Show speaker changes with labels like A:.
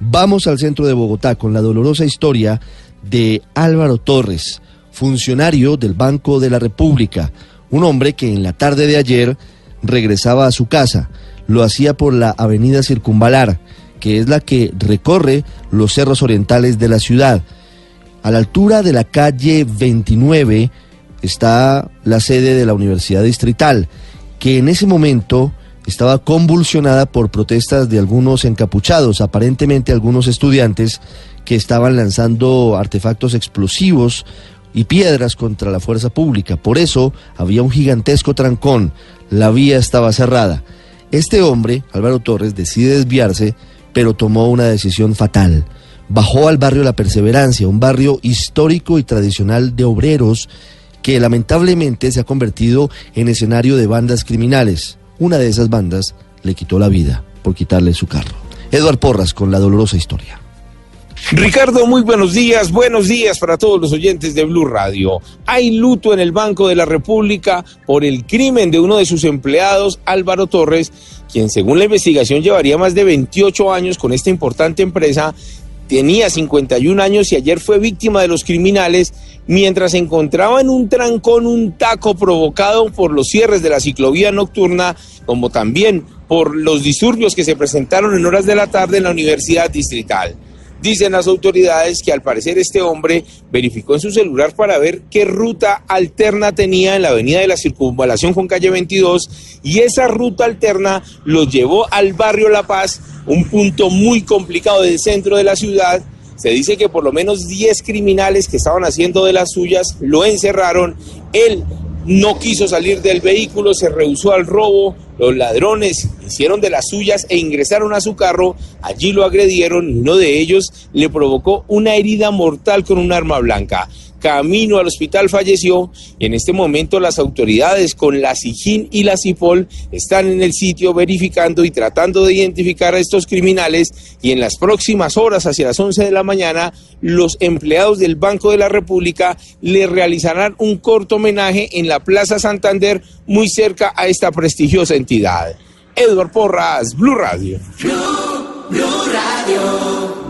A: Vamos al centro de Bogotá con la dolorosa historia de Álvaro Torres, funcionario del Banco de la República, un hombre que en la tarde de ayer regresaba a su casa. Lo hacía por la avenida Circunvalar, que es la que recorre los cerros orientales de la ciudad. A la altura de la calle 29 está la sede de la Universidad Distrital, que en ese momento estaba convulsionada por protestas de algunos encapuchados, aparentemente algunos estudiantes que estaban lanzando artefactos explosivos y piedras contra la fuerza pública. Por eso había un gigantesco trancón, la vía estaba cerrada. Este hombre, Álvaro Torres, decide desviarse, pero tomó una decisión fatal. Bajó al barrio La Perseverancia, un barrio histórico y tradicional de obreros que lamentablemente se ha convertido en escenario de bandas criminales una de esas bandas le quitó la vida por quitarle su carro. Eduard Porras con la dolorosa historia.
B: Ricardo, muy buenos días, buenos días para todos los oyentes de Blue Radio. Hay luto en el Banco de la República por el crimen de uno de sus empleados, Álvaro Torres, quien según la investigación llevaría más de 28 años con esta importante empresa tenía 51 años y ayer fue víctima de los criminales mientras se encontraba en un trancón, un taco provocado por los cierres de la ciclovía nocturna, como también por los disturbios que se presentaron en horas de la tarde en la Universidad Distrital. Dicen las autoridades que al parecer este hombre verificó en su celular para ver qué ruta alterna tenía en la avenida de la circunvalación con calle 22 y esa ruta alterna lo llevó al barrio La Paz, un punto muy complicado del centro de la ciudad. Se dice que por lo menos 10 criminales que estaban haciendo de las suyas lo encerraron. Él no quiso salir del vehículo, se rehusó al robo, los ladrones hicieron de las suyas e ingresaron a su carro, allí lo agredieron y uno de ellos le provocó una herida mortal con un arma blanca. Camino al hospital falleció. Y en este momento las autoridades con la SIGIN y la CIPOL están en el sitio verificando y tratando de identificar a estos criminales y en las próximas horas, hacia las 11 de la mañana, los empleados del Banco de la República le realizarán un corto homenaje en la Plaza Santander muy cerca a esta prestigiosa entidad. Edward Porras, Blue Radio. Blue, Blue Radio.